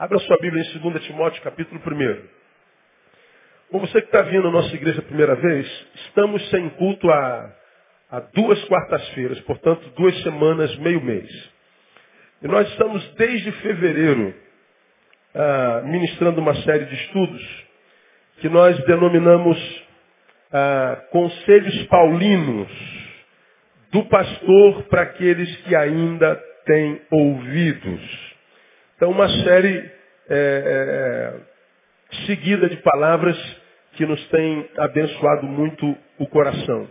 Abra sua Bíblia em 2 Timóteo, capítulo 1. Com você que está vindo à nossa igreja a primeira vez, estamos sem culto há, há duas quartas-feiras, portanto, duas semanas, meio mês. E nós estamos desde fevereiro ah, ministrando uma série de estudos que nós denominamos ah, Conselhos Paulinos do Pastor para aqueles que ainda têm ouvidos. Então, uma série é, é, seguida de palavras que nos tem abençoado muito o coração.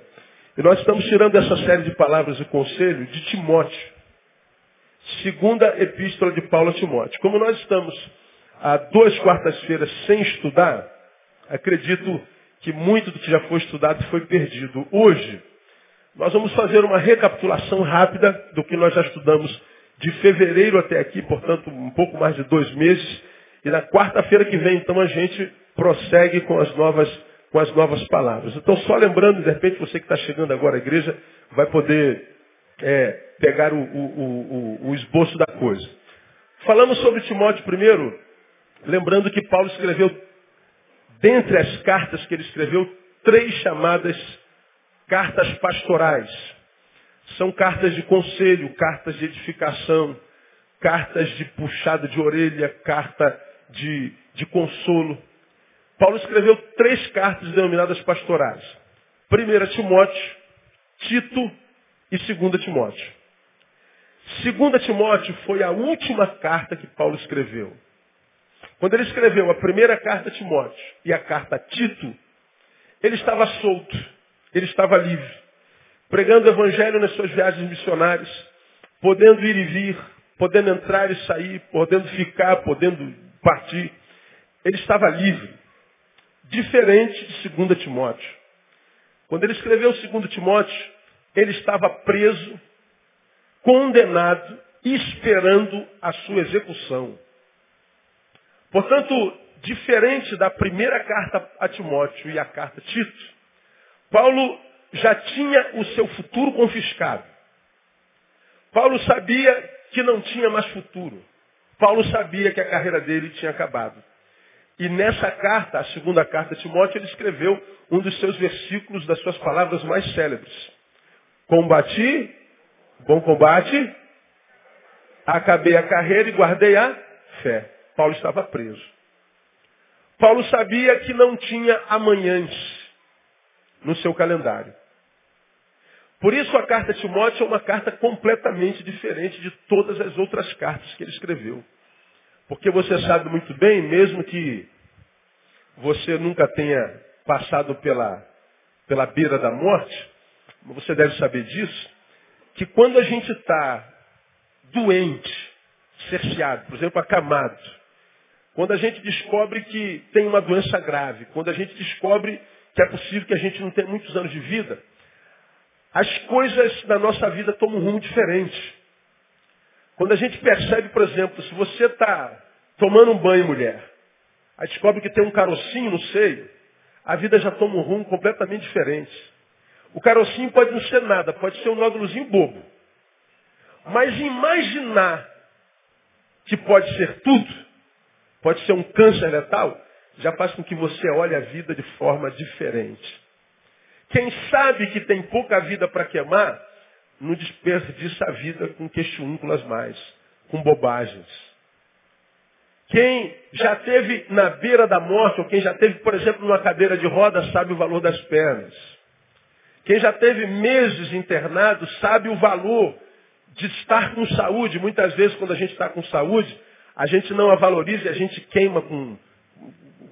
E nós estamos tirando essa série de palavras e conselho de Timóteo. Segunda epístola de Paulo a Timóteo. Como nós estamos há duas quartas-feiras sem estudar, acredito que muito do que já foi estudado foi perdido. Hoje, nós vamos fazer uma recapitulação rápida do que nós já estudamos de fevereiro até aqui, portanto, um pouco mais de dois meses. E na quarta-feira que vem, então, a gente prossegue com as novas, com as novas palavras. Então, só lembrando, de repente, você que está chegando agora à igreja, vai poder é, pegar o, o, o, o esboço da coisa. Falamos sobre Timóteo primeiro, lembrando que Paulo escreveu, dentre as cartas que ele escreveu, três chamadas cartas pastorais. São cartas de conselho, cartas de edificação, cartas de puxada de orelha, carta de, de consolo. Paulo escreveu três cartas denominadas pastorais. Primeira Timóteo, Tito e segunda Timóteo. Segunda Timóteo foi a última carta que Paulo escreveu. Quando ele escreveu a primeira carta a Timóteo e a carta a Tito, ele estava solto, ele estava livre, pregando o evangelho nas suas viagens missionárias, podendo ir e vir, podendo entrar e sair, podendo ficar, podendo partir. Ele estava livre. Diferente de 2 Timóteo. Quando ele escreveu 2 Timóteo, ele estava preso, condenado, esperando a sua execução. Portanto, diferente da primeira carta a Timóteo e a carta a Tito, Paulo já tinha o seu futuro confiscado. Paulo sabia que não tinha mais futuro. Paulo sabia que a carreira dele tinha acabado. E nessa carta, a segunda carta a Timóteo, ele escreveu um dos seus versículos, das suas palavras mais célebres. Combati, bom combate, acabei a carreira e guardei a fé. Paulo estava preso. Paulo sabia que não tinha amanhãs no seu calendário. Por isso a carta a Timóteo é uma carta completamente diferente de todas as outras cartas que ele escreveu. Porque você sabe muito bem, mesmo que você nunca tenha passado pela, pela beira da morte, você deve saber disso, que quando a gente está doente, cerceado, por exemplo, acamado, quando a gente descobre que tem uma doença grave, quando a gente descobre que é possível que a gente não tenha muitos anos de vida, as coisas da nossa vida tomam um rumo diferente. Quando a gente percebe, por exemplo, se você está tomando um banho, mulher, aí descobre que tem um carocinho no seio, a vida já toma um rumo completamente diferente. O carocinho pode não ser nada, pode ser um nódulozinho bobo. Mas imaginar que pode ser tudo, pode ser um câncer letal, já faz com que você olhe a vida de forma diferente. Quem sabe que tem pouca vida para queimar, não desperdiça a vida com queixúnculas mais, com bobagens. Quem já teve na beira da morte, ou quem já teve, por exemplo, numa cadeira de roda, sabe o valor das pernas. Quem já teve meses internado, sabe o valor de estar com saúde. Muitas vezes, quando a gente está com saúde, a gente não a valoriza e a gente queima com,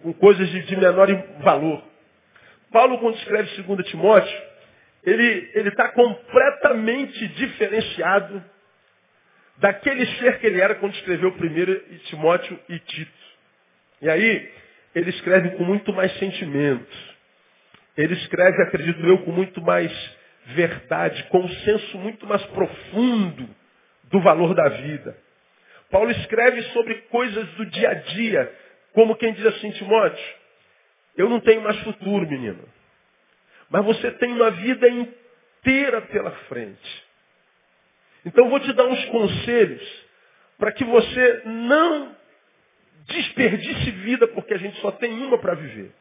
com coisas de, de menor valor. Paulo, quando escreve 2 Timóteo, ele está completamente diferenciado daquele ser que ele era quando escreveu primeiro Timóteo e Tito. E aí, ele escreve com muito mais sentimento. Ele escreve, acredito eu, com muito mais verdade, com um senso muito mais profundo do valor da vida. Paulo escreve sobre coisas do dia a dia, como quem diz assim, Timóteo, eu não tenho mais futuro, menino. Mas você tem uma vida inteira pela frente. Então vou te dar uns conselhos para que você não desperdice vida porque a gente só tem uma para viver.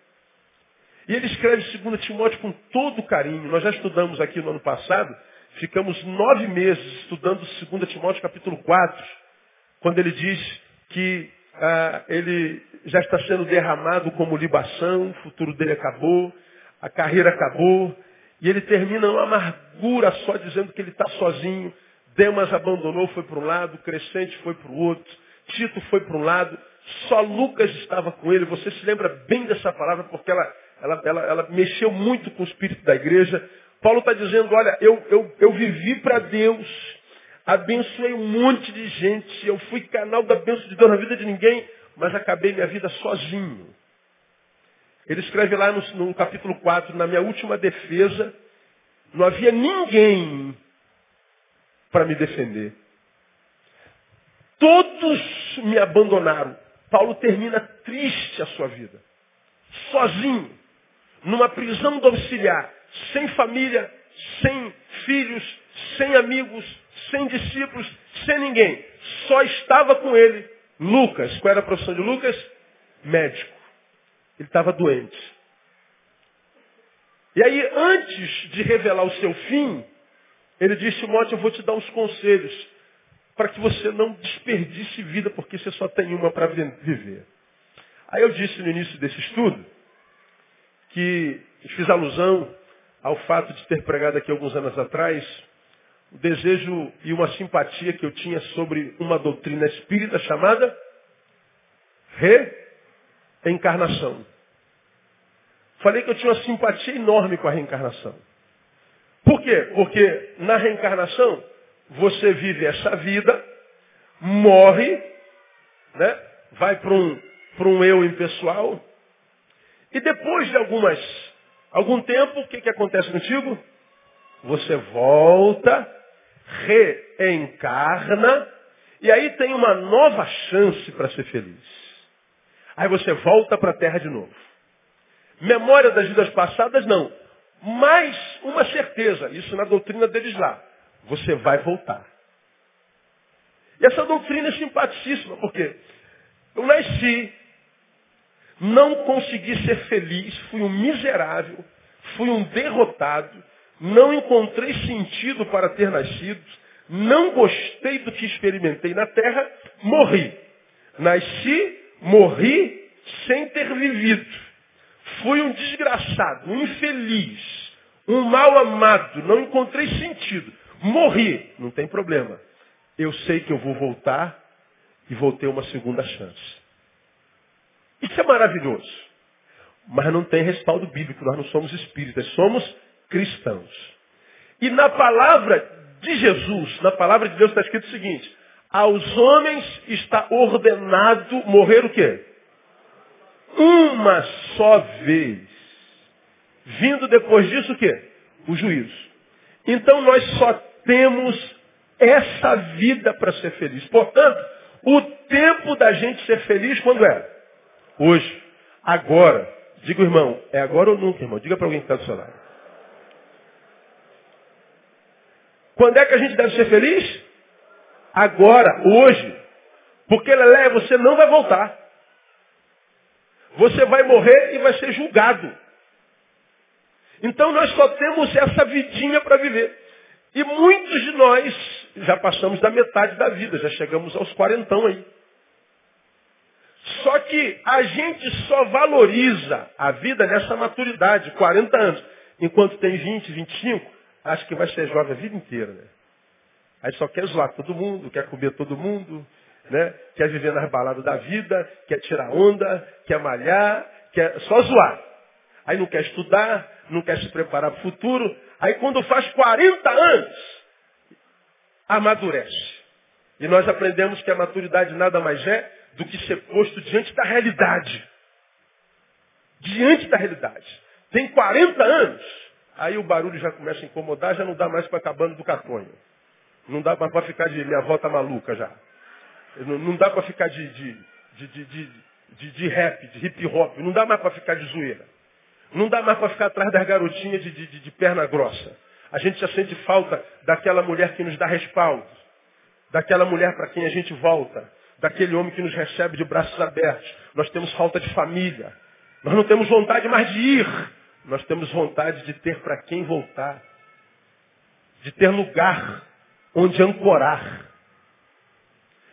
E ele escreve 2 Timóteo com todo carinho. Nós já estudamos aqui no ano passado, ficamos nove meses estudando 2 Timóteo capítulo 4, quando ele diz que ah, ele já está sendo derramado como libação, o futuro dele acabou, a carreira acabou, e ele termina uma amargura só dizendo que ele está sozinho. Demas abandonou, foi para um lado, Crescente foi para o outro, Tito foi para um lado, só Lucas estava com ele. Você se lembra bem dessa palavra porque ela, ela, ela, ela mexeu muito com o espírito da igreja. Paulo está dizendo, olha, eu, eu, eu vivi para Deus, abençoei um monte de gente, eu fui canal da bênção de Deus na vida de ninguém, mas acabei minha vida sozinho. Ele escreve lá no, no capítulo 4, na minha última defesa, não havia ninguém para me defender. Todos me abandonaram. Paulo termina triste a sua vida. Sozinho. Numa prisão domiciliar. Sem família, sem filhos, sem amigos, sem discípulos, sem ninguém. Só estava com ele Lucas. Qual era a profissão de Lucas? Médico. Ele estava doente. E aí, antes de revelar o seu fim, ele disse, Timóteo, eu vou te dar uns conselhos para que você não desperdice vida, porque você só tem uma para viver. Aí eu disse no início desse estudo que fiz alusão ao fato de ter pregado aqui alguns anos atrás o desejo e uma simpatia que eu tinha sobre uma doutrina espírita chamada reencarnação. Falei que eu tinha uma simpatia enorme com a reencarnação. Por quê? Porque na reencarnação você vive essa vida, morre, né? vai para um, um eu impessoal, e depois de algumas, algum tempo, o que, que acontece contigo? Você volta, reencarna, e aí tem uma nova chance para ser feliz. Aí você volta para a terra de novo. Memória das vidas passadas, não. Mas uma certeza, isso na doutrina deles lá. Você vai voltar. E essa doutrina é simpaticíssima, porque eu nasci, não consegui ser feliz, fui um miserável, fui um derrotado, não encontrei sentido para ter nascido, não gostei do que experimentei na terra, morri. Nasci, morri sem ter vivido. Fui um desgraçado, um infeliz, um mal amado, não encontrei sentido. Morri, não tem problema. Eu sei que eu vou voltar e vou ter uma segunda chance. Isso é maravilhoso. Mas não tem respaldo bíblico, nós não somos espíritas, somos cristãos. E na palavra de Jesus, na palavra de Deus está escrito o seguinte, aos homens está ordenado morrer o quê? Uma só vez. Vindo depois disso o quê? O juízo. Então nós só temos essa vida para ser feliz. Portanto, o tempo da gente ser feliz quando é? Hoje. Agora. Diga, irmão, é agora ou nunca, irmão? Diga para alguém que está do seu lado. Quando é que a gente deve ser feliz? Agora, hoje. Porque, Lelé, você não vai voltar. Você vai morrer e vai ser julgado. Então nós só temos essa vidinha para viver. E muitos de nós já passamos da metade da vida, já chegamos aos quarentão aí. Só que a gente só valoriza a vida nessa maturidade, 40 anos. Enquanto tem 20, 25, acho que vai ser jovem a vida inteira, né? Aí só quer zoar todo mundo, quer comer todo mundo, né? Quer viver nas baladas da vida, quer tirar onda, quer malhar, quer só zoar. Aí não quer estudar, não quer se preparar para o futuro. Aí quando faz 40 anos, amadurece. E nós aprendemos que a maturidade nada mais é do que ser posto diante da realidade. Diante da realidade. Tem 40 anos, aí o barulho já começa a incomodar, já não dá mais para acabando do catonho. Não dá para ficar de minha volta maluca já. Não, não dá para ficar de, de, de, de, de, rap, de hip hop. Não dá mais para ficar de zoeira. Não dá mais para ficar atrás das garotinhas de, de, de perna grossa. A gente já sente falta daquela mulher que nos dá respaldo. Daquela mulher para quem a gente volta. daquele homem que nos recebe de braços abertos. Nós temos falta de família. Nós não temos vontade mais de ir. Nós temos vontade de ter para quem voltar. De ter lugar onde ancorar.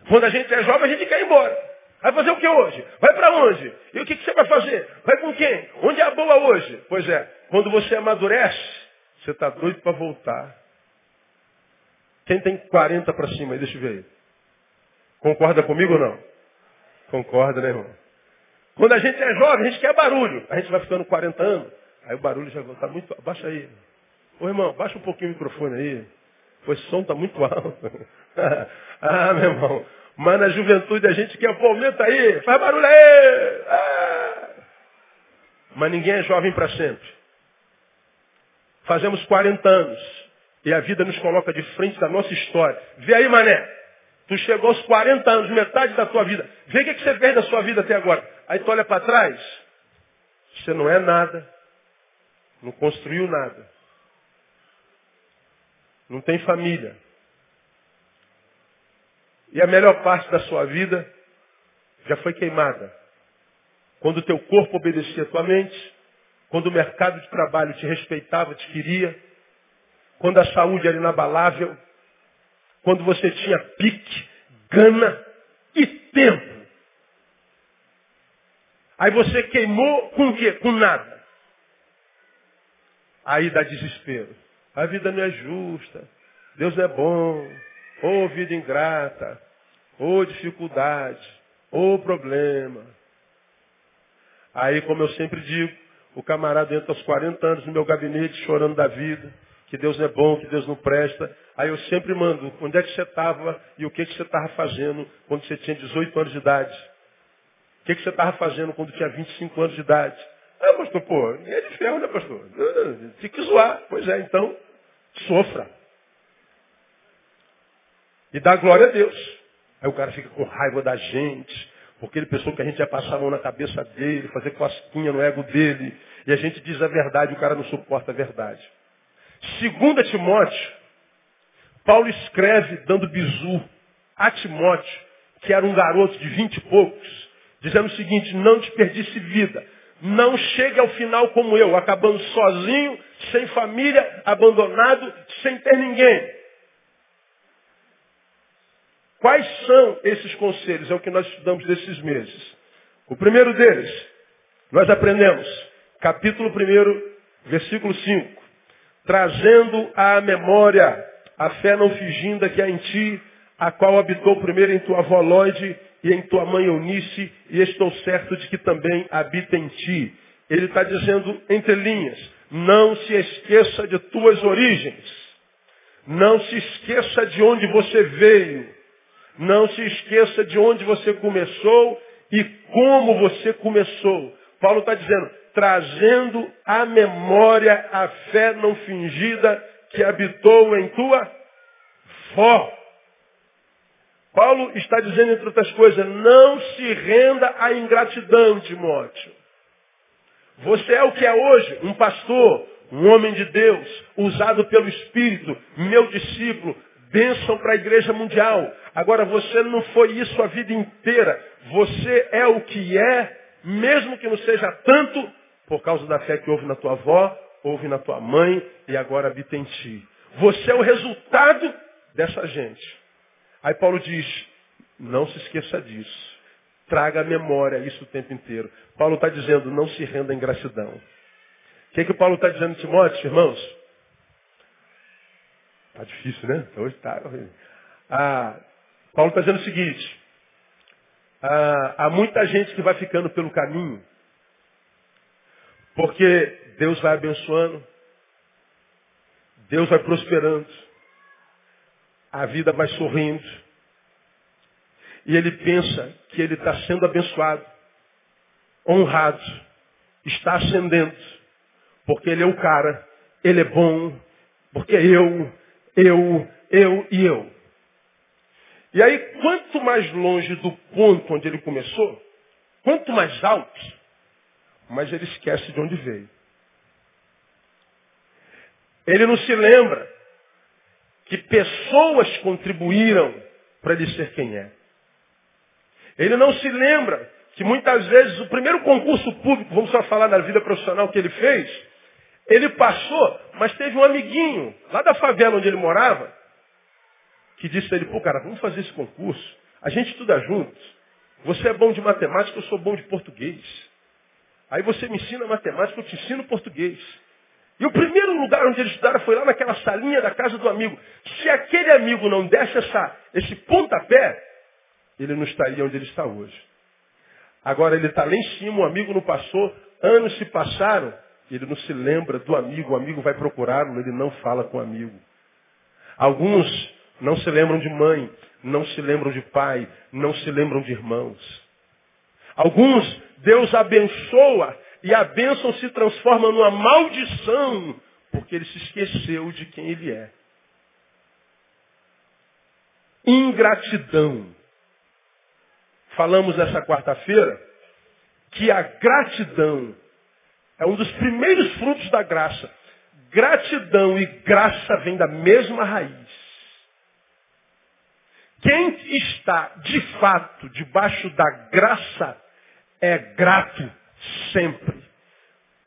Quando a gente é jovem, a gente quer ir embora. Vai fazer o que hoje? Vai para onde? E o que, você vai fazer? Vai com quem? Onde é a boa hoje? Pois é, quando você amadurece, você está doido para voltar. Quem tem 40 para cima aí, deixa eu ver aí. Concorda comigo ou não? Concorda, né, irmão? Quando a gente é jovem, a gente quer barulho. A gente vai ficando 40 anos, aí o barulho já está muito. Baixa aí. Ô irmão, baixa um pouquinho o microfone aí. Pois o som está muito alto. ah, meu irmão. Mas na juventude a gente quer, pô, aumenta aí, faz barulho aí. Ah. Mas ninguém é jovem para sempre. Fazemos 40 anos. E a vida nos coloca de frente da nossa história. Vê aí, mané. Tu chegou aos 40 anos, metade da tua vida. Vê o que, que você fez da sua vida até agora. Aí tu olha para trás. Você não é nada. Não construiu nada. Não tem família. E a melhor parte da sua vida já foi queimada. Quando o teu corpo obedecia a tua mente, quando o mercado de trabalho te respeitava, te queria, quando a saúde era inabalável, quando você tinha pique, gana e tempo. Aí você queimou com o quê? Com nada. Aí dá desespero. A vida não é justa. Deus é bom. Oh, vida ingrata. Oh, dificuldade. Oh, problema. Aí, como eu sempre digo, o camarada entra aos 40 anos no meu gabinete chorando da vida, que Deus não é bom, que Deus não presta. Aí eu sempre mando, onde é que você estava e o que, que você estava fazendo quando você tinha 18 anos de idade? O que, que você estava fazendo quando tinha 25 anos de idade? Ah, pastor, pô, é de ferro, né, pastor? Tem que zoar. Pois é, então, sofra. E dá glória a Deus. Aí o cara fica com raiva da gente, porque ele pensou que a gente ia passar a mão na cabeça dele, fazer cosquinha no ego dele. E a gente diz a verdade, o cara não suporta a verdade. Segunda Timóteo, Paulo escreve dando bizu a Timóteo, que era um garoto de vinte e poucos, dizendo o seguinte, não desperdice vida. Não chegue ao final como eu, acabando sozinho, sem família, abandonado, sem ter ninguém. Quais são esses conselhos? É o que nós estudamos desses meses. O primeiro deles, nós aprendemos, capítulo 1, versículo 5. Trazendo à memória a fé não finginda que há em ti, a qual habitou primeiro em tua avó Lloyd e em tua mãe Eunice, e estou certo de que também habita em ti. Ele está dizendo entre linhas, não se esqueça de tuas origens. Não se esqueça de onde você veio. Não se esqueça de onde você começou e como você começou. Paulo está dizendo, trazendo à memória a fé não fingida que habitou em tua fó. Paulo está dizendo, entre outras coisas, não se renda à ingratidão, Timóteo. Você é o que é hoje, um pastor, um homem de Deus, usado pelo Espírito, meu discípulo, bênção para a igreja mundial. Agora, você não foi isso a vida inteira. Você é o que é, mesmo que não seja tanto, por causa da fé que houve na tua avó, houve na tua mãe e agora habita em ti. Você é o resultado dessa gente. Aí Paulo diz, não se esqueça disso. Traga à memória isso o tempo inteiro. Paulo está dizendo, não se renda em gratidão. O que, é que Paulo está dizendo, Timóteo, irmãos? Está difícil, né? Hoje está. Ah, Paulo está dizendo o seguinte. Ah, há muita gente que vai ficando pelo caminho. Porque Deus vai abençoando. Deus vai prosperando. A vida vai sorrindo. E ele pensa que ele está sendo abençoado, honrado, está ascendendo. Porque ele é o cara, ele é bom, porque eu, eu, eu e eu. E aí, quanto mais longe do ponto onde ele começou, quanto mais alto, mais ele esquece de onde veio. Ele não se lembra que pessoas contribuíram para ele ser quem é. Ele não se lembra que muitas vezes o primeiro concurso público, vamos só falar da vida profissional que ele fez, ele passou, mas teve um amiguinho lá da favela onde ele morava, que disse a ele, pô cara, vamos fazer esse concurso. A gente estuda juntos. Você é bom de matemática, eu sou bom de português. Aí você me ensina matemática, eu te ensino português. E o primeiro lugar onde ele estudara foi lá naquela salinha da casa do amigo. Se aquele amigo não desse essa, esse pontapé, ele não estaria onde ele está hoje. Agora ele está lá em cima, o amigo não passou, anos se passaram, ele não se lembra do amigo, o amigo vai procurá-lo, ele não fala com o amigo. Alguns não se lembram de mãe, não se lembram de pai, não se lembram de irmãos. Alguns Deus abençoa e a bênção se transforma numa maldição, porque ele se esqueceu de quem ele é. Ingratidão. Falamos nessa quarta-feira que a gratidão é um dos primeiros frutos da graça. Gratidão e graça vêm da mesma raiz. Quem está de fato debaixo da graça é grato sempre.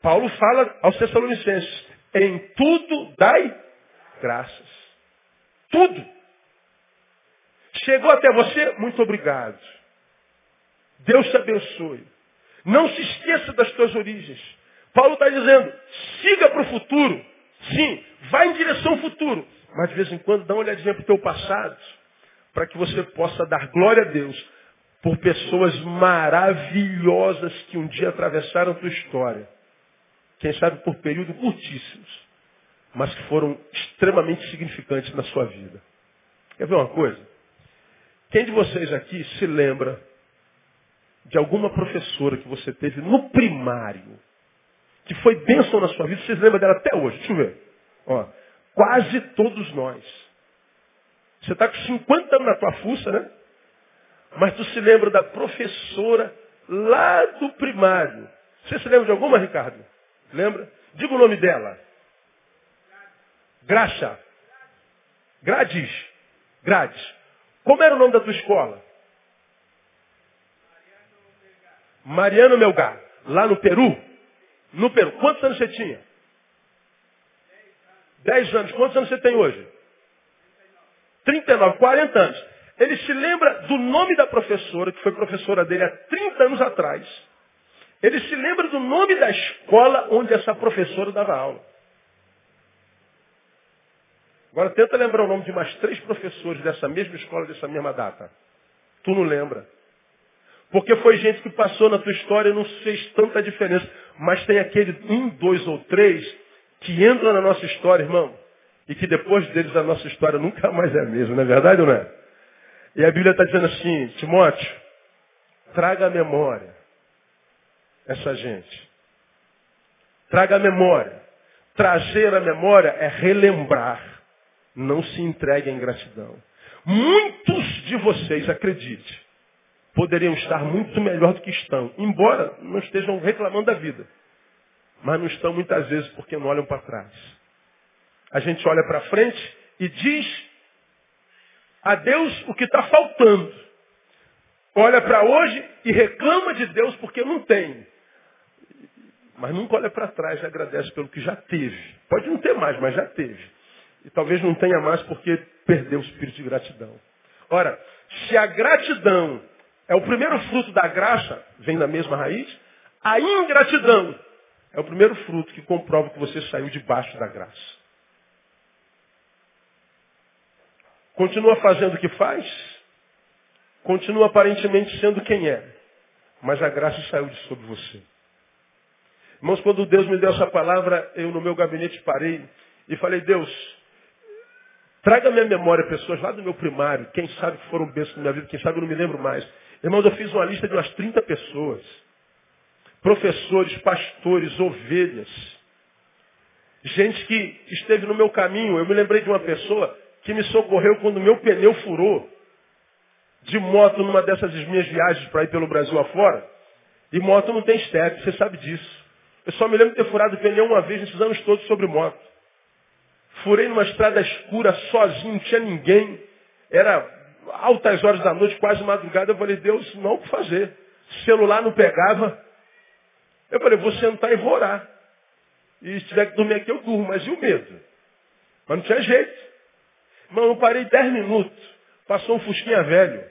Paulo fala aos Tessalonicenses: em tudo dai graças. Tudo. Chegou até você, muito obrigado. Deus te abençoe. Não se esqueça das tuas origens. Paulo está dizendo, siga para o futuro. Sim, vá em direção ao futuro. Mas de vez em quando dá uma olhadinha para o teu passado para que você possa dar glória a Deus por pessoas maravilhosas que um dia atravessaram tua história. Quem sabe por períodos curtíssimos, mas que foram extremamente significantes na sua vida. Quer ver uma coisa? Quem de vocês aqui se lembra de alguma professora que você teve no primário, que foi bênção na sua vida, vocês lembram dela até hoje? Deixa eu ver. Ó, quase todos nós. Você está com 50 anos na tua fuça, né? Mas tu se lembra da professora lá do primário. Você se lembra de alguma, Ricardo? Lembra? Diga o nome dela. Graxa. Grades. Grades. Como era o nome da tua escola? Mariano Melgar. Lá no Peru? No Peru. Quantos anos você tinha? Dez anos. Quantos anos você tem hoje? 39, 40 anos. Ele se lembra do nome da professora, que foi professora dele há 30 anos atrás. Ele se lembra do nome da escola onde essa professora dava aula. Agora tenta lembrar o nome de mais três professores dessa mesma escola, dessa mesma data. Tu não lembra. Porque foi gente que passou na tua história e não fez tanta diferença. Mas tem aquele um, dois ou três que entram na nossa história, irmão e que depois deles a nossa história nunca mais é a mesma, não é verdade ou não é? E a Bíblia está dizendo assim, Timóteo, traga a memória essa gente. Traga a memória. Trazer a memória é relembrar. Não se entregue à ingratidão. Muitos de vocês, acredite, poderiam estar muito melhor do que estão, embora não estejam reclamando da vida. Mas não estão muitas vezes porque não olham para trás. A gente olha para frente e diz a Deus o que está faltando. Olha para hoje e reclama de Deus porque não tem. Mas nunca olha para trás e agradece pelo que já teve. Pode não ter mais, mas já teve. E talvez não tenha mais porque perdeu o espírito de gratidão. Ora, se a gratidão é o primeiro fruto da graça, vem da mesma raiz, a ingratidão é o primeiro fruto que comprova que você saiu debaixo da graça. Continua fazendo o que faz, continua aparentemente sendo quem é, mas a graça saiu de sobre você. Irmãos, quando Deus me deu essa palavra, eu no meu gabinete parei e falei, Deus, traga minha memória pessoas lá do meu primário, quem sabe que foram bênçãos na minha vida, quem sabe eu não me lembro mais. Irmãos, eu fiz uma lista de umas 30 pessoas. Professores, pastores, ovelhas. Gente que esteve no meu caminho. Eu me lembrei de uma pessoa que me socorreu quando meu pneu furou de moto numa dessas minhas viagens para ir pelo Brasil afora. E moto não tem step, você sabe disso. Eu só me lembro de ter furado o pneu uma vez nesses anos todos sobre moto. Furei numa estrada escura, sozinho, não tinha ninguém. Era altas horas da noite, quase madrugada, eu falei, Deus, não o que fazer. Celular não pegava. Eu falei, vou sentar e vou orar. E se tiver que dormir aqui, eu durmo. Mas e o medo? Mas não tinha jeito. Mas eu parei dez minutos. Passou um fusquinha velho.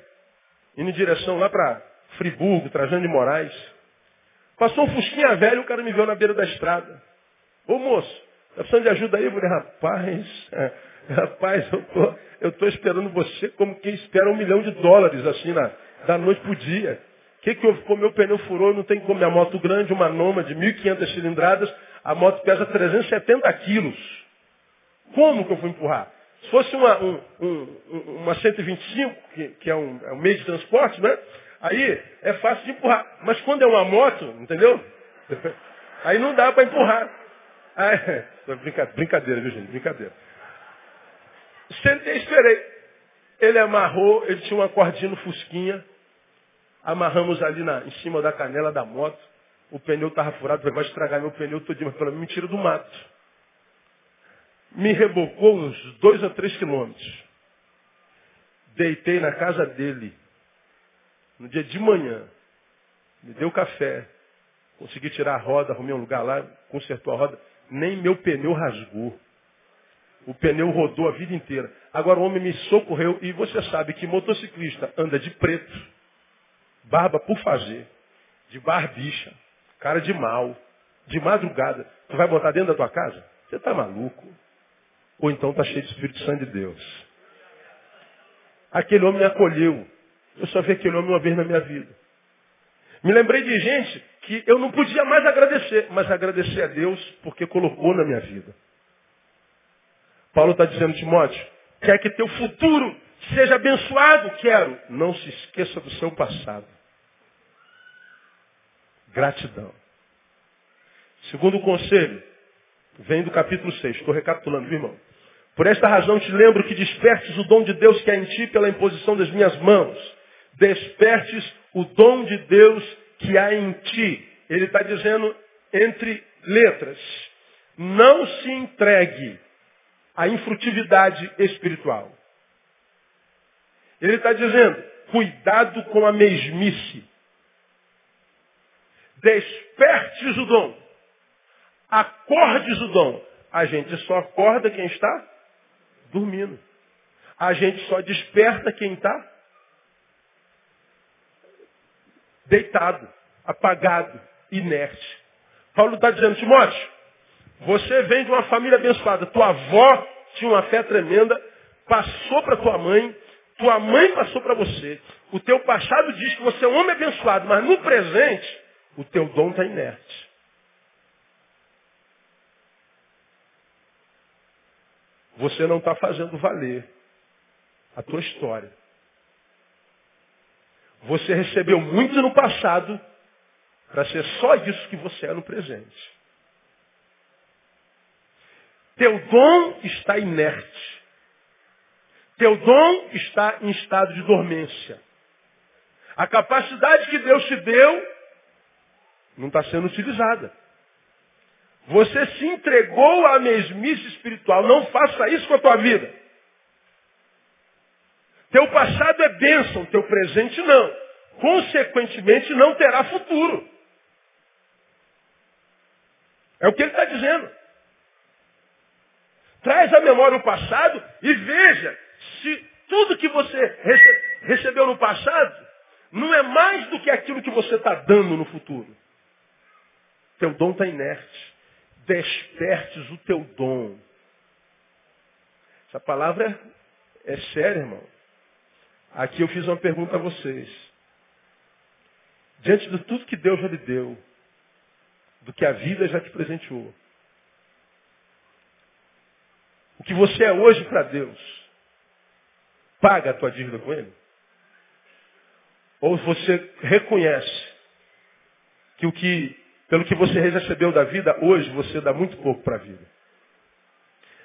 Indo em direção lá para Friburgo, Trajano de Moraes. Passou um fusquinha velho, o cara me viu na beira da estrada. Ô moço, tá precisando de ajuda aí? Eu falei, rapaz, é, rapaz, eu tô, eu tô esperando você como quem espera um milhão de dólares, assim, na, da noite pro dia. O que, que houve? Como meu pneu furou, não tem como. Minha moto grande, uma Noma de 1.500 cilindradas, a moto pesa 370 quilos. Como que eu vou empurrar? Se fosse uma, um, um, uma 125, que, que é, um, é um meio de transporte, né? Aí é fácil de empurrar. Mas quando é uma moto, entendeu? Aí não dá para empurrar. Aí, brincadeira, viu gente? Brincadeira. Sentei e esperei. Ele amarrou, ele tinha uma cordinha no fusquinha. Amarramos ali na, em cima da canela da moto. O pneu estava furado, vai estragar meu pneu todinho, mas pelo menos me tira do mato me rebocou uns dois a três quilômetros. Deitei na casa dele, no dia de manhã. Me deu café. Consegui tirar a roda, arrumei um lugar lá, consertou a roda. Nem meu pneu rasgou. O pneu rodou a vida inteira. Agora o homem me socorreu e você sabe que motociclista anda de preto, barba por fazer, de barbicha, cara de mal, de madrugada. Tu vai botar dentro da tua casa? Você está maluco? Ou então está cheio de Espírito Santo de Deus. Aquele homem me acolheu. Eu só vi aquele homem uma vez na minha vida. Me lembrei de gente que eu não podia mais agradecer, mas agradecer a Deus porque colocou na minha vida. Paulo está dizendo, Timóteo, quer que teu futuro seja abençoado? Quero. Não se esqueça do seu passado. Gratidão. Segundo conselho, vem do capítulo 6. Estou recapitulando, viu, irmão? Por esta razão te lembro que despertes o dom de Deus que há em ti pela imposição das minhas mãos. Despertes o dom de Deus que há em ti. Ele está dizendo entre letras. Não se entregue à infrutividade espiritual. Ele está dizendo, cuidado com a mesmice. Despertes o dom. Acordes o dom. A gente só acorda quem está dormindo. A gente só desperta quem está deitado, apagado, inerte. Paulo está dizendo, Timóteo, você vem de uma família abençoada. Tua avó tinha uma fé tremenda, passou para tua mãe, tua mãe passou para você. O teu passado diz que você é um homem abençoado, mas no presente, o teu dom está inerte. Você não está fazendo valer a tua história. Você recebeu muito no passado para ser só isso que você é no presente. Teu dom está inerte. Teu dom está em estado de dormência. A capacidade que Deus te deu não está sendo utilizada. Você se entregou à mesmice espiritual. Não faça isso com a tua vida. Teu passado é bênção, teu presente não. Consequentemente, não terá futuro. É o que ele está dizendo. Traz à memória o passado e veja se tudo que você recebeu no passado não é mais do que aquilo que você está dando no futuro. Teu dom está inerte despertes o teu dom. Essa palavra é séria, irmão. Aqui eu fiz uma pergunta a vocês. Diante de tudo que Deus já lhe deu, do que a vida já te presenteou, o que você é hoje para Deus, paga a tua dívida com Ele? Ou você reconhece que o que pelo que você recebeu da vida, hoje você dá muito pouco para a vida.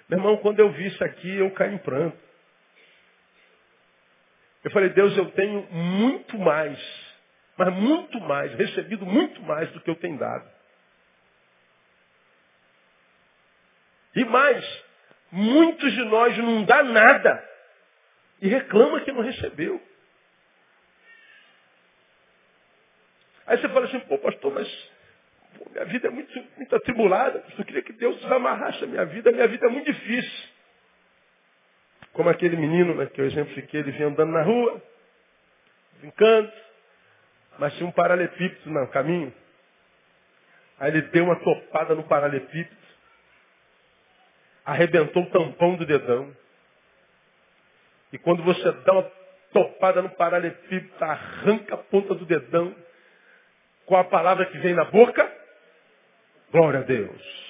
Meu irmão, quando eu vi isso aqui, eu caí em pranto. Eu falei, Deus, eu tenho muito mais, mas muito mais, recebido muito mais do que eu tenho dado. E mais, muitos de nós não dá nada, e reclama que não recebeu. Aí você fala assim, pô, pastor, mas pô, minha vida é muito, muito atribulada. Eu queria que Deus desamarrasse a minha vida. Minha vida é muito difícil. Como aquele menino, né, que eu exemplifiquei, ele vinha andando na rua, brincando, mas tinha um paralelepípedo no caminho. Aí ele deu uma topada no paralelepípedo, arrebentou o tampão do dedão. E quando você dá uma topada no paralelepípedo, arranca a ponta do dedão, com a palavra que vem na boca, glória a Deus.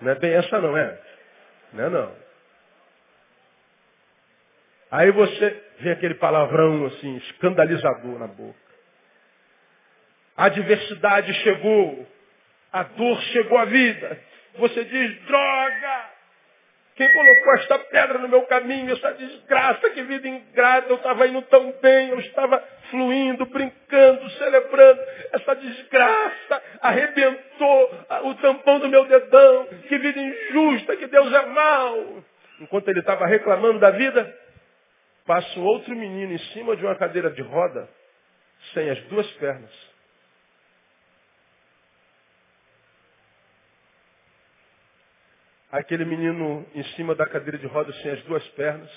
Não é bem essa não, é? Não é não. Aí você vê aquele palavrão assim, escandalizador na boca. A adversidade chegou, a dor chegou à vida. Você diz, droga! Quem colocou esta pedra no meu caminho, essa desgraça, que vida ingrata, eu estava indo tão bem, eu estava fluindo, brincando, celebrando. Essa desgraça arrebentou o tampão do meu dedão. Que vida injusta, que Deus é mau. Enquanto ele estava reclamando da vida, passa um outro menino em cima de uma cadeira de roda, sem as duas pernas. Aquele menino em cima da cadeira de rodas sem as duas pernas,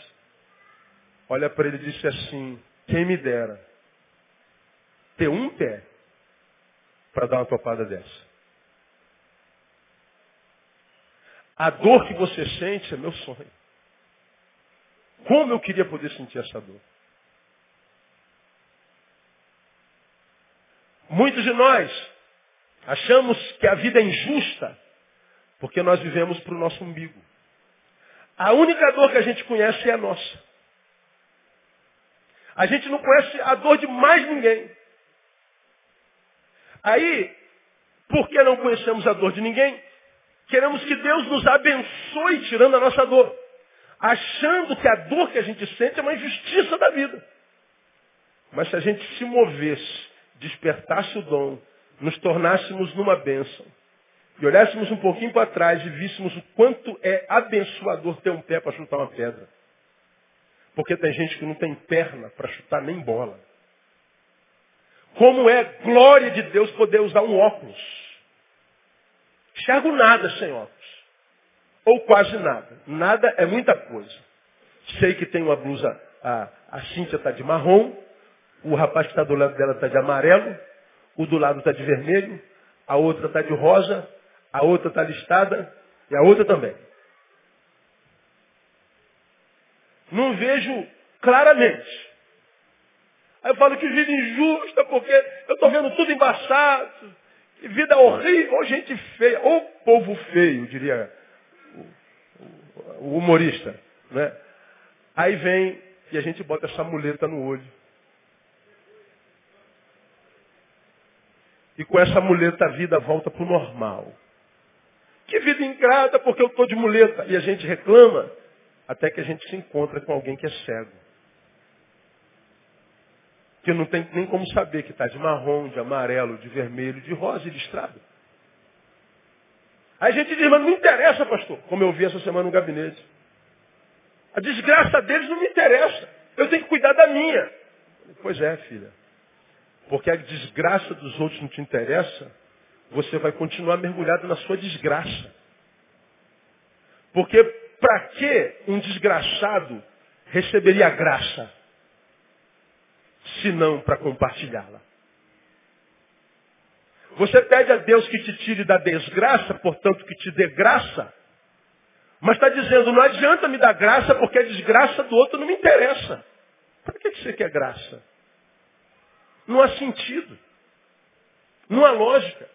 olha para ele e disse assim, quem me dera ter um pé para dar uma topada dessa. A dor que você sente é meu sonho. Como eu queria poder sentir essa dor. Muitos de nós achamos que a vida é injusta porque nós vivemos para o nosso umbigo. A única dor que a gente conhece é a nossa. A gente não conhece a dor de mais ninguém. Aí, porque não conhecemos a dor de ninguém, queremos que Deus nos abençoe tirando a nossa dor. Achando que a dor que a gente sente é uma injustiça da vida. Mas se a gente se movesse, despertasse o dom, nos tornássemos numa bênção, e olhássemos um pouquinho para trás e víssemos o quanto é abençoador ter um pé para chutar uma pedra. Porque tem gente que não tem perna para chutar nem bola. Como é glória de Deus poder usar um óculos. Enxergo nada sem óculos. Ou quase nada. Nada é muita coisa. Sei que tem uma blusa, a, a Cíntia está de marrom, o rapaz que está do lado dela está de amarelo, o do lado está de vermelho, a outra está de rosa, a outra está listada e a outra também. Não vejo claramente. Aí eu falo que vida injusta, porque eu estou vendo tudo embaçado. Que vida horrível, ou gente feia, ou povo feio, diria o, humorista. Né? Aí vem e a gente bota essa muleta no olho. E com essa muleta a vida volta para o normal. Que vida ingrata, porque eu estou de muleta. E a gente reclama até que a gente se encontra com alguém que é cego. Que não tem nem como saber que está de marrom, de amarelo, de vermelho, de rosa e de estrada. Aí a gente diz, mas não me interessa, pastor, como eu vi essa semana no gabinete. A desgraça deles não me interessa. Eu tenho que cuidar da minha. Pois é, filha. Porque a desgraça dos outros não te interessa, você vai continuar mergulhado na sua desgraça. Porque para que um desgraçado receberia graça? Se não para compartilhá-la. Você pede a Deus que te tire da desgraça, portanto que te dê graça. Mas está dizendo, não adianta me dar graça porque a desgraça do outro não me interessa. Para que você quer graça? Não há sentido. Não há lógica.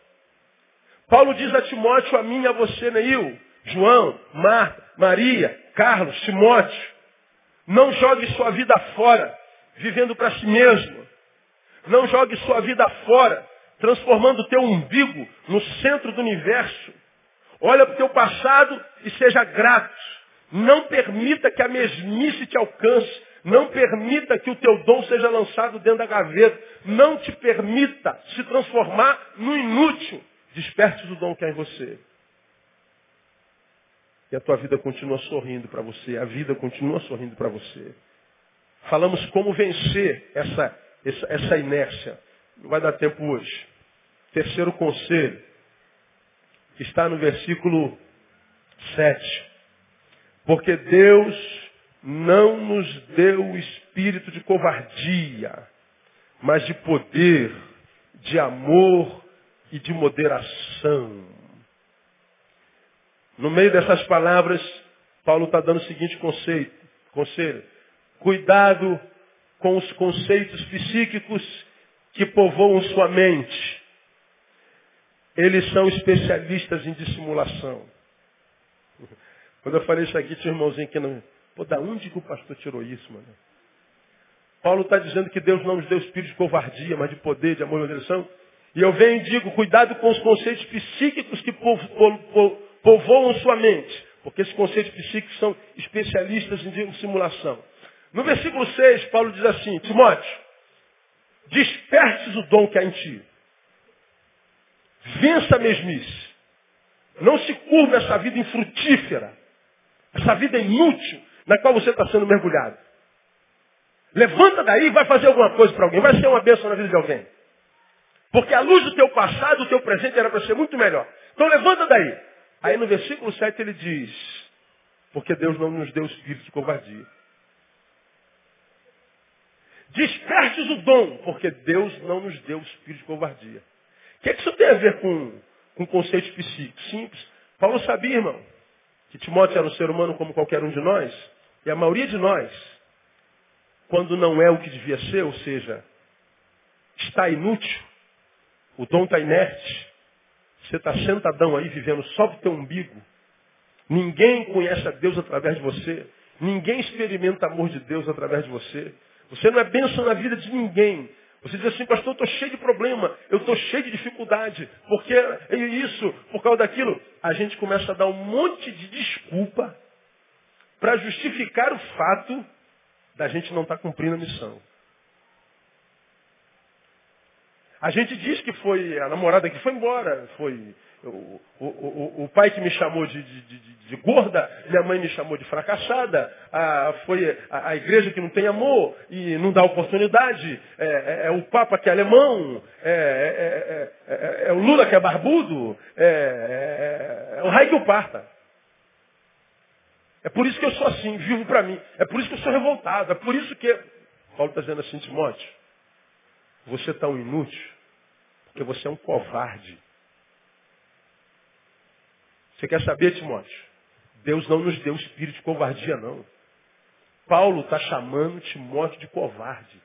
Paulo diz a Timóteo, a mim e a você, Neil, João, Marta, Maria, Carlos, Timóteo, não jogue sua vida fora, vivendo para si mesmo. Não jogue sua vida fora, transformando o teu umbigo no centro do universo. Olha para o teu passado e seja grato. Não permita que a mesmice te alcance. Não permita que o teu dom seja lançado dentro da gaveta. Não te permita se transformar no inútil. Desperte o dom que há em você. E a tua vida continua sorrindo para você. A vida continua sorrindo para você. Falamos como vencer essa, essa, essa inércia. Não vai dar tempo hoje. Terceiro conselho. Está no versículo 7. Porque Deus não nos deu o espírito de covardia, mas de poder, de amor e de moderação. No meio dessas palavras, Paulo está dando o seguinte conceito, conselho. Cuidado com os conceitos psíquicos que povoam sua mente. Eles são especialistas em dissimulação. Quando eu falei isso aqui, tinha um irmãozinho que não. Pô, da onde que o pastor tirou isso, mano? Paulo está dizendo que Deus não nos deu espírito de covardia, mas de poder, de amor e moderação. E eu venho e digo, cuidado com os conceitos psíquicos que povoam sua mente. Porque esses conceitos psíquicos são especialistas em simulação. No versículo 6, Paulo diz assim, Timóteo, despertes o dom que há em ti. Vença a mesmice. Não se curva essa vida infrutífera. Essa vida inútil na qual você está sendo mergulhado. Levanta daí e vai fazer alguma coisa para alguém. Vai ser uma bênção na vida de alguém. Porque a luz do teu passado, o teu presente era para ser muito melhor. Então levanta daí. Aí no versículo 7 ele diz, porque Deus não nos deu espírito de covardia. Despertes o dom, porque Deus não nos deu espírito de covardia. O que, é que isso tem a ver com, com conceitos psíquicos? Simples. Paulo sabia, irmão, que Timóteo era um ser humano como qualquer um de nós, e a maioria de nós, quando não é o que devia ser, ou seja, está inútil, o dom está inerte, você está sentadão aí vivendo só do teu umbigo, ninguém conhece a Deus através de você, ninguém experimenta amor de Deus através de você, você não é bênção na vida de ninguém. Você diz assim, pastor, eu estou cheio de problema, eu estou cheio de dificuldade, porque é isso, por causa daquilo. A gente começa a dar um monte de desculpa para justificar o fato da gente não estar tá cumprindo a missão. A gente diz que foi a namorada que foi embora, foi o, o, o, o, pai que me chamou de, de, de, de, gorda, minha mãe me chamou de fracassada, a, foi a, a, igreja que não tem amor e não dá oportunidade, é, é, é o Papa que é alemão, é, é, é, é o Lula que é barbudo, é, o raio que parta. É por isso que eu sou assim, vivo para mim. É por isso que eu sou revoltado. É por isso que. Paulo está dizendo assim, Timóteo, você é tão inútil, porque você é um covarde. Você quer saber, Timóteo? Deus não nos deu espírito de covardia, não. Paulo está chamando Timóteo de covarde.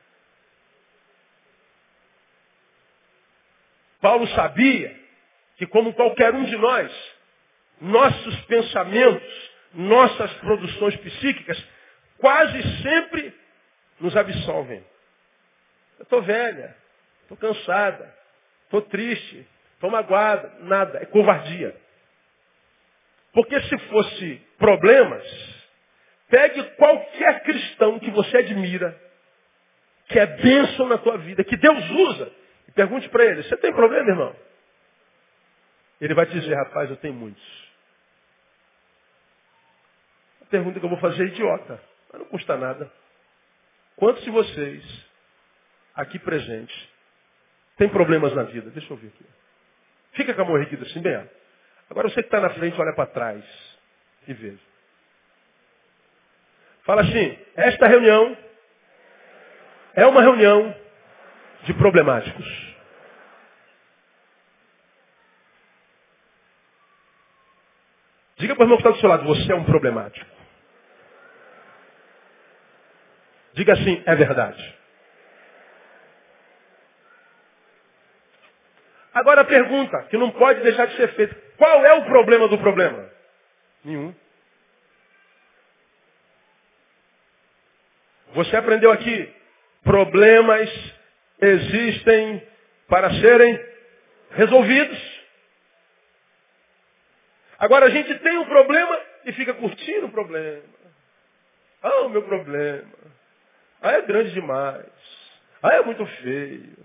Paulo sabia que, como qualquer um de nós, nossos pensamentos, nossas produções psíquicas, quase sempre nos absolvem. Eu estou velha, estou cansada, estou triste, estou magoada, nada, é covardia. Porque se fosse problemas, pegue qualquer cristão que você admira, que é bênção na tua vida, que Deus usa, e pergunte para ele, você tem problema, irmão? Ele vai te dizer, rapaz, eu tenho muitos. A pergunta que eu vou fazer é idiota, mas não custa nada. Quantos de vocês, aqui presentes, têm problemas na vida? Deixa eu ver aqui. Fica com a mão erguida assim, bem. Agora você que está na frente, olha para trás e veja. Fala assim, esta reunião é uma reunião de problemáticos. Diga para o irmão que está do seu lado, você é um problemático. Diga assim, é verdade. Agora a pergunta, que não pode deixar de ser feita. Qual é o problema do problema? Nenhum. Você aprendeu aqui, problemas existem para serem resolvidos. Agora a gente tem um problema e fica curtindo o problema. Ah, o meu problema. Ah, é grande demais. Ah, é muito feio.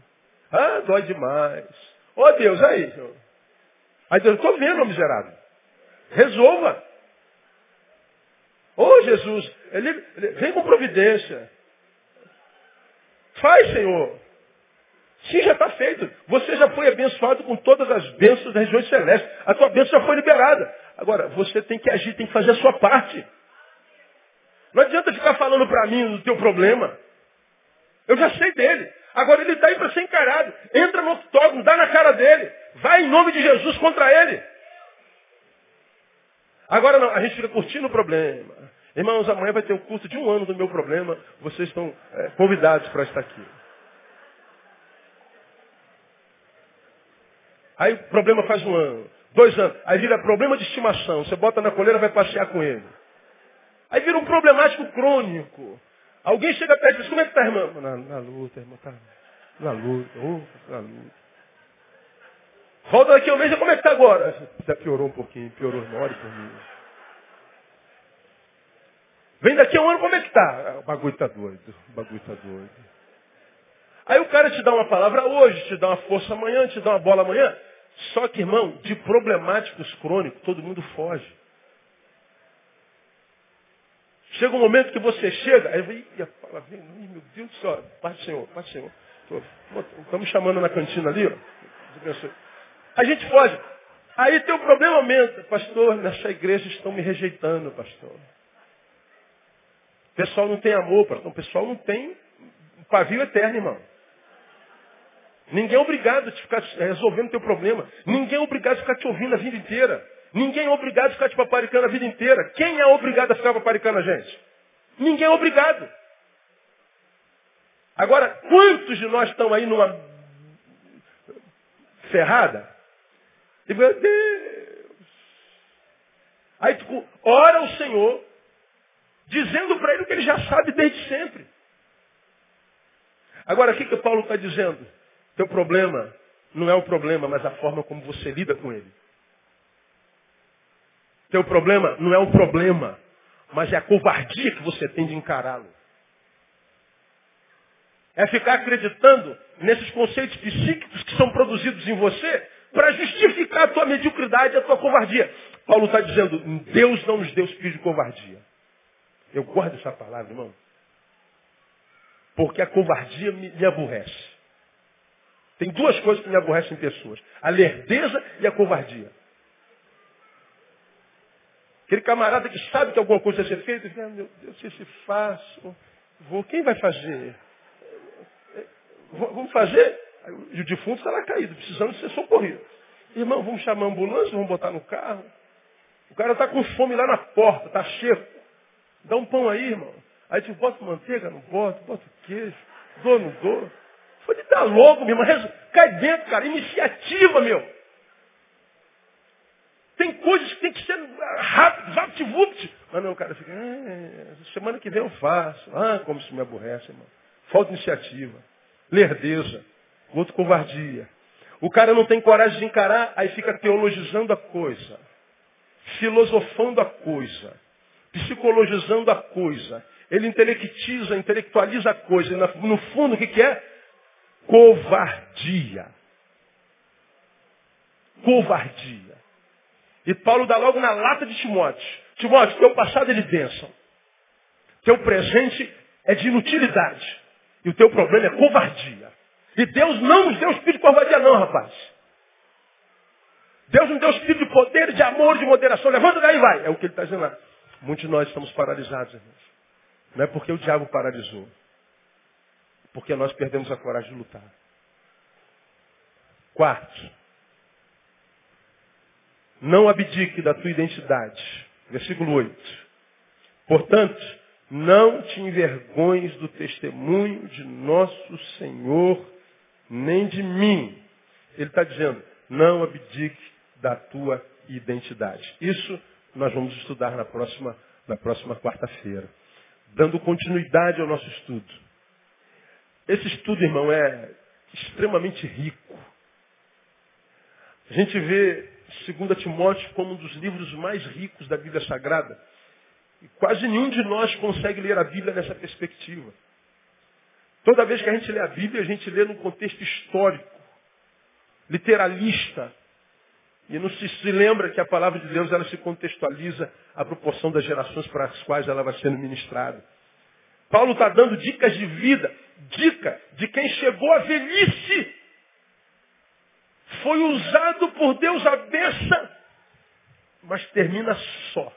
Ah, dói demais. Ô oh, Deus, aí. Aí Deus, estou vendo, miserável. Resolva. Jesus, ele, ele, vem com providência. Faz, Senhor. Sim, já está feito. Você já foi abençoado com todas as bênçãos das regiões celestes. A tua bênção já foi liberada. Agora, você tem que agir, tem que fazer a sua parte. Não adianta ficar falando para mim do teu problema. Eu já sei dele. Agora ele está aí para ser encarado. Entra no octógono, dá na cara dele. Vai em nome de Jesus contra ele. Agora não, a gente fica curtindo o problema. Irmãos, amanhã vai ter um curso de um ano do meu problema. Vocês estão é, convidados para estar aqui. Aí o problema faz um ano, dois anos. Aí vira problema de estimação. Você bota na coleira vai passear com ele. Aí vira um problemático crônico. Alguém chega perto e diz, como é que está, irmão? Na, na luta, irmão, tá na luta, oh, na luta. Volta daqui um mês e como é que está agora? Já piorou um pouquinho, piorou, irmão, olhe por mim. Vem daqui a um ano, como é que está? O bagulho está doido, o bagulho está doido. Aí o cara te dá uma palavra hoje, te dá uma força amanhã, te dá uma bola amanhã. Só que, irmão, de problemáticos crônicos, todo mundo foge. Chega um momento que você chega, aí vem, e a palavra vem, meu Deus do céu, parte Senhor, parte Senhor. Estamos chamando na cantina ali, ó. A gente foge. Aí teu problema aumenta. Pastor, nessa igreja estão me rejeitando, pastor. O pessoal não tem amor, pastor. O pessoal não tem pavio eterno, irmão. Ninguém é obrigado a te ficar resolvendo o teu problema. Ninguém é obrigado a ficar te ouvindo a vida inteira. Ninguém é obrigado a ficar te paparicando a vida inteira. Quem é obrigado a ficar paparicando a gente? Ninguém é obrigado. Agora, quantos de nós estão aí numa ferrada? E meu Deus. Aí tu ora o Senhor, dizendo para ele o que ele já sabe desde sempre. Agora, o que, que Paulo está dizendo? Teu problema não é o problema, mas a forma como você lida com ele. Teu problema não é o problema, mas é a covardia que você tem de encará-lo. É ficar acreditando nesses conceitos psíquicos que são produzidos em você para justificar a tua mediocridade e a tua covardia. Paulo está dizendo, Deus não nos deu espírito de covardia. Eu guardo essa palavra, irmão. Porque a covardia me, me aborrece. Tem duas coisas que me aborrecem em pessoas. A lerdeza e a covardia. Aquele camarada que sabe que alguma coisa vai ser feita, diz, ah, meu Deus, se faço, vou, quem vai fazer? Vamos fazer? E o defunto está lá caído, precisando ser socorrido. Irmão, vamos chamar a ambulância, vamos botar no carro. O cara está com fome lá na porta, está cheio. Dá um pão aí, irmão. Aí tu bota manteiga, não bota, bota queijo, dou, não dou. De dar louco, meu irmão. Cai dentro, cara. Iniciativa, meu. Tem coisas que tem que rápido, vapt-vupt. Mas não, o cara fica, é, semana que vem eu faço. Ah, como isso me aborrece, irmão. Falta iniciativa. Lerdeza. Outro covardia. O cara não tem coragem de encarar, aí fica teologizando a coisa. Filosofando a coisa. Psicologizando a coisa. Ele intelectiza, intelectualiza a coisa. No fundo, o que, que é? Covardia. Covardia. E Paulo dá logo na lata de Timóteo. Timóteo, teu passado é de bênção. Teu presente é de inutilidade. E o teu problema é covardia. E Deus não nos deu espírito de covardia não, rapaz. Deus nos deu espírito de poder, de amor, de moderação. Levanta daí e vai. É o que ele está dizendo lá. Muitos de nós estamos paralisados, irmãos. Não é porque o diabo paralisou. Porque nós perdemos a coragem de lutar. Quarto, não abdique da tua identidade. Versículo 8. Portanto, não te envergonhes do testemunho de nosso Senhor, nem de mim. Ele está dizendo, não abdique da tua identidade. Isso nós vamos estudar na próxima, na próxima quarta-feira. Dando continuidade ao nosso estudo. Esse estudo, irmão, é extremamente rico. A gente vê 2 Timóteo como um dos livros mais ricos da Bíblia Sagrada. E quase nenhum de nós consegue ler a Bíblia nessa perspectiva. Toda vez que a gente lê a Bíblia, a gente lê num contexto histórico, literalista. E não se, se lembra que a palavra de Deus ela se contextualiza à proporção das gerações para as quais ela vai sendo ministrada. Paulo está dando dicas de vida, dica de quem chegou à velhice. Foi usado por Deus a beça, mas termina só.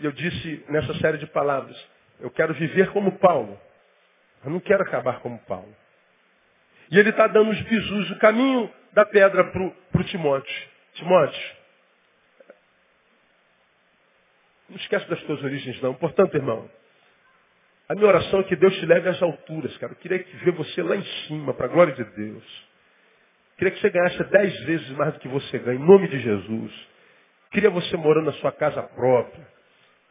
E eu disse nessa série de palavras, eu quero viver como Paulo. Eu não quero acabar como Paulo. E ele está dando os bisus, o caminho da pedra para o Timóteo. Timóteo, não esquece das tuas origens não. Portanto, irmão, a minha oração é que Deus te leve às alturas, cara. Eu queria ver você lá em cima, para a glória de Deus. Queria que você ganhasse dez vezes mais do que você ganha, em nome de Jesus. Queria você morando na sua casa própria.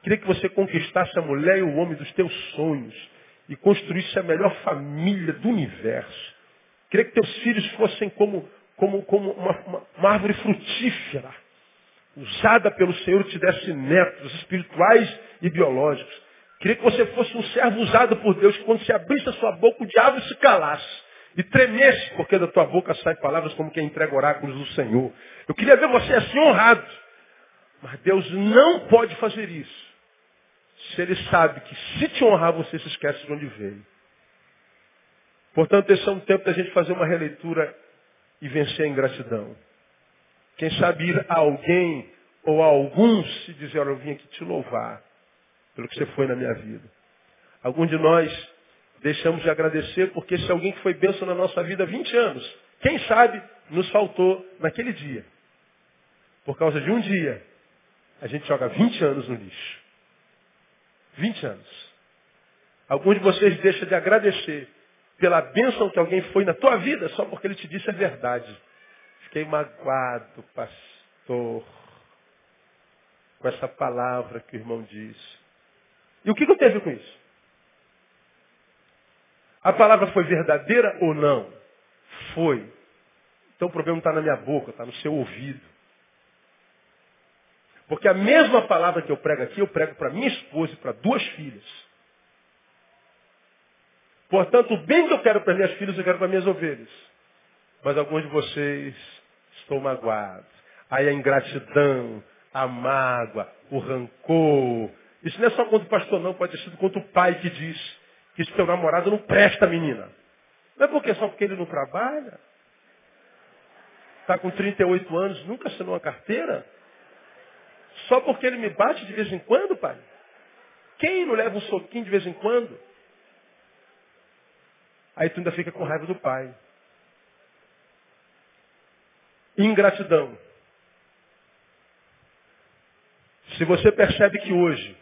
Queria que você conquistasse a mulher e o homem dos teus sonhos e construísse a melhor família do universo. Queria que teus filhos fossem como, como, como uma, uma, uma árvore frutífera, usada pelo Senhor, te desse netos espirituais e biológicos. Queria que você fosse um servo usado por Deus, que quando se abrisse a sua boca, o diabo se calasse. E tremesse, porque da tua boca saem palavras como quem entrega oráculos do Senhor. Eu queria ver você assim honrado. Mas Deus não pode fazer isso. Se Ele sabe que se te honrar, você se esquece de onde veio. Portanto, esse é um tempo da gente fazer uma releitura e vencer a ingratidão. Quem sabe ir a alguém ou a alguns e dizer, olha, eu vim aqui te louvar pelo que você foi na minha vida. Alguns de nós deixamos de agradecer porque se alguém que foi bênção na nossa vida há 20 anos, quem sabe nos faltou naquele dia. Por causa de um dia, a gente joga 20 anos no lixo. 20 anos. Alguns de vocês deixam de agradecer pela bênção que alguém foi na tua vida só porque ele te disse a verdade. Fiquei magoado, pastor, com essa palavra que o irmão disse. E o que, que eu ver com isso? A palavra foi verdadeira ou não? Foi. Então o problema está na minha boca, está no seu ouvido. Porque a mesma palavra que eu prego aqui, eu prego para minha esposa e para duas filhas. Portanto, o bem que eu quero para minhas filhas, eu quero para minhas ovelhas. Mas alguns de vocês estão magoados. Aí a ingratidão, a mágoa, o rancor, isso não é só contra o pastor, não. Pode ter sido contra o pai que diz que seu namorado não presta, menina. Não é porque só porque ele não trabalha. Está com 38 anos, nunca assinou uma carteira. Só porque ele me bate de vez em quando, pai. Quem não leva um soquinho de vez em quando? Aí tu ainda fica com raiva do pai. Ingratidão. Se você percebe que hoje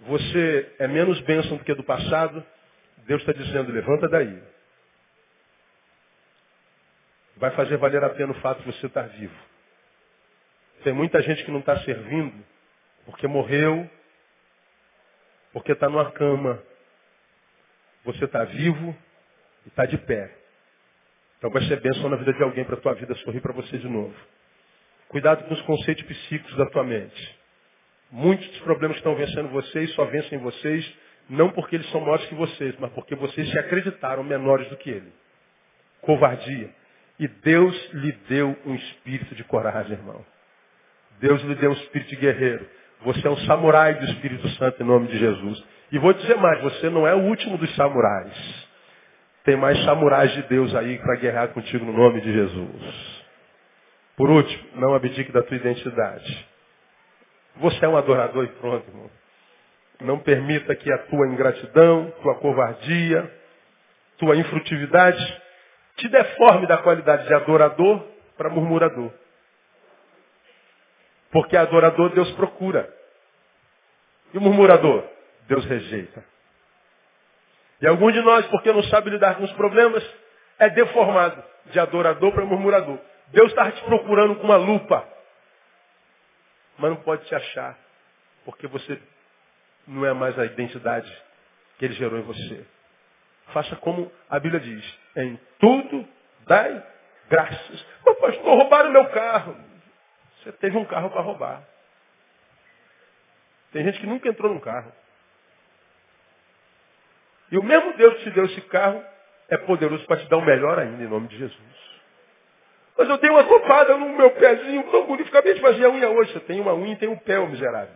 você é menos bênção do que do passado, Deus está dizendo, levanta daí. Vai fazer valer a pena o fato de você estar vivo. Tem muita gente que não está servindo porque morreu, porque está numa cama. Você está vivo e está de pé. Então vai ser bênção na vida de alguém para a tua vida sorrir para você de novo. Cuidado com os conceitos psíquicos da tua mente. Muitos dos problemas que estão vencendo vocês só vencem vocês, não porque eles são maiores que vocês, mas porque vocês se acreditaram menores do que ele. Covardia. E Deus lhe deu um espírito de coragem, irmão. Deus lhe deu um espírito de guerreiro. Você é um samurai do Espírito Santo em nome de Jesus. E vou dizer mais, você não é o último dos samurais. Tem mais samurais de Deus aí para guerrear contigo no nome de Jesus. Por último, não abdique da tua identidade. Você é um adorador e pronto, irmão. Não permita que a tua ingratidão, tua covardia, tua infrutividade te deforme da qualidade de adorador para murmurador. Porque adorador Deus procura. E o murmurador, Deus rejeita. E algum de nós, porque não sabe lidar com os problemas, é deformado de adorador para murmurador. Deus está te procurando com uma lupa mas não pode te achar, porque você não é mais a identidade que ele gerou em você. Faça como a Bíblia diz, em tudo dai graças. Mas pastor, roubaram meu carro. Você teve um carro para roubar. Tem gente que nunca entrou num carro. E o mesmo Deus que te deu esse carro é poderoso para te dar o melhor ainda, em nome de Jesus. Mas eu dei uma topada no meu pezinho tão bonito. Acabei de fazer a unha hoje. Você tem uma unha e tem um pé, ô miserável.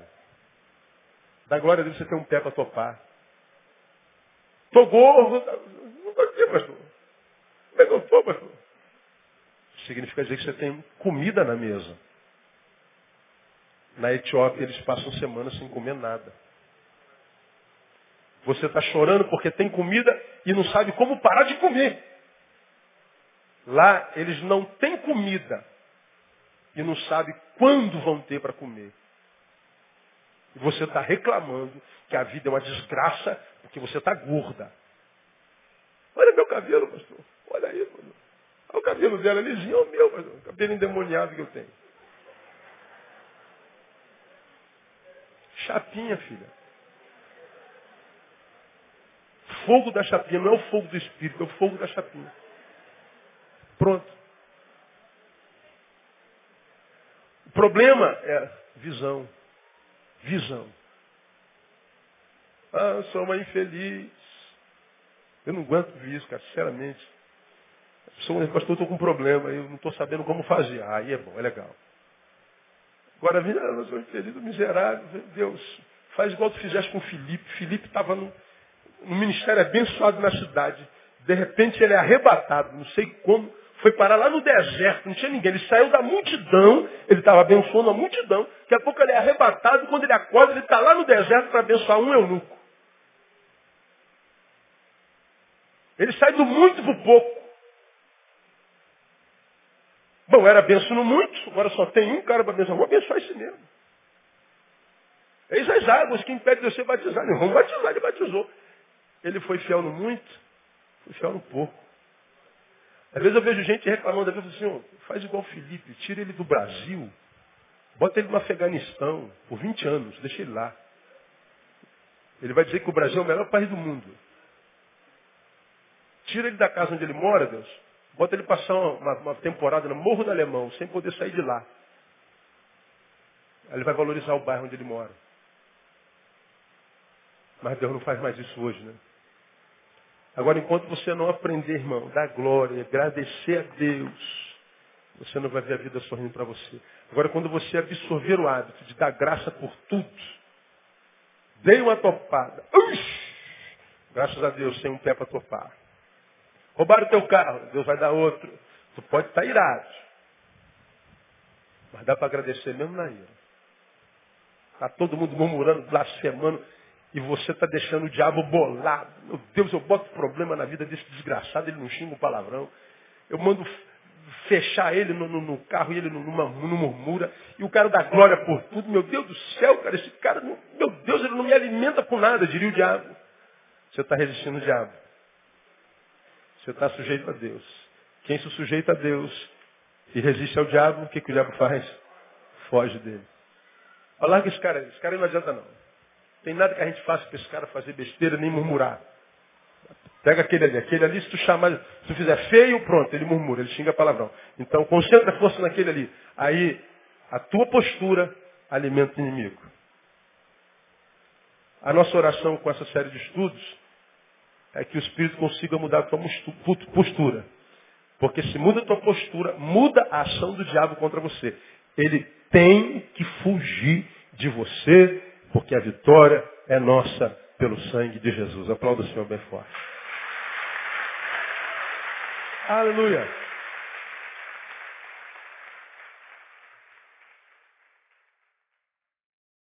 Da glória a Deus você tem um pé para topar. Tô gordo. Não tô aqui, pastor. Que eu tô, pastor? Significa dizer que você tem comida na mesa. Na Etiópia eles passam semanas sem comer nada. Você está chorando porque tem comida e não sabe como parar de comer. Lá eles não têm comida e não sabe quando vão ter para comer. E você está reclamando que a vida é uma desgraça porque você está gorda. Olha meu cabelo, pastor. Olha aí, pastor. Olha o cabelo dela lisinho, é o meu, pastor. O cabelo endemoniado que eu tenho. Chapinha, filha. Fogo da chapinha, não é o fogo do espírito, é o fogo da chapinha. Pronto. O problema é visão. Visão. Ah, sou uma infeliz. Eu não aguento isso, cara, sinceramente. Sou um pastor, estou com um problema, eu não estou sabendo como fazer. Ah, aí é bom, é legal. Agora, ah, eu sou infeliz, miserável. Deus, faz igual tu fizeste com o Filipe. Filipe estava no, no ministério abençoado na cidade. De repente ele é arrebatado, não sei como, foi parar lá no deserto, não tinha ninguém. Ele saiu da multidão, ele estava abençoando a multidão. Daqui a pouco ele é arrebatado, quando ele acorda, ele está lá no deserto para abençoar um eunuco. Ele sai do muito para o pouco. Bom, era abençoando muito, agora só tem um cara para abençoar. Vou abençoar esse mesmo. Eis as águas que impedem de ser batizado. Vamos batizar, ele batizou. Ele foi fiel no muito, foi fiel no pouco. Às vezes eu vejo gente reclamando, às vezes assim, faz igual o Felipe, tira ele do Brasil, bota ele no Afeganistão por 20 anos, deixa ele lá. Ele vai dizer que o Brasil é o melhor país do mundo. Tira ele da casa onde ele mora, Deus. Bota ele passar uma, uma temporada no Morro do Alemão, sem poder sair de lá. Aí ele vai valorizar o bairro onde ele mora. Mas Deus não faz mais isso hoje, né? Agora, enquanto você não aprender, irmão, dar glória, agradecer a Deus, você não vai ver a vida sorrindo para você. Agora, quando você absorver o hábito de dar graça por tudo, dei uma topada. Graças a Deus, tem um pé para topar. Roubaram o teu carro, Deus vai dar outro. Tu pode estar irado. Mas dá para agradecer mesmo na ira. Está todo mundo murmurando, blasfemando. E você está deixando o diabo bolado. Meu Deus, eu boto problema na vida desse desgraçado, ele não xinga o palavrão. Eu mando fechar ele no, no, no carro e ele não murmura. E o cara dá glória por tudo. Meu Deus do céu, cara, esse cara, não, meu Deus, ele não me alimenta por nada, diria o diabo. Você está resistindo ao diabo. Você está sujeito a Deus. Quem se sujeita a Deus e resiste ao diabo, o que, que o diabo faz? Foge dele. Larga esse cara, esse cara não adianta não. Tem nada que a gente faça para esse cara fazer besteira nem murmurar. Pega aquele ali. Aquele ali, se tu chamar, se tu fizer feio, pronto, ele murmura, ele xinga palavrão. Então, concentra a força naquele ali. Aí, a tua postura alimenta o inimigo. A nossa oração com essa série de estudos é que o Espírito consiga mudar a tua postura. Porque se muda a tua postura, muda a ação do diabo contra você. Ele tem que fugir de você porque a vitória é nossa pelo sangue de Jesus. Aplauda o Senhor bem forte. Aleluia.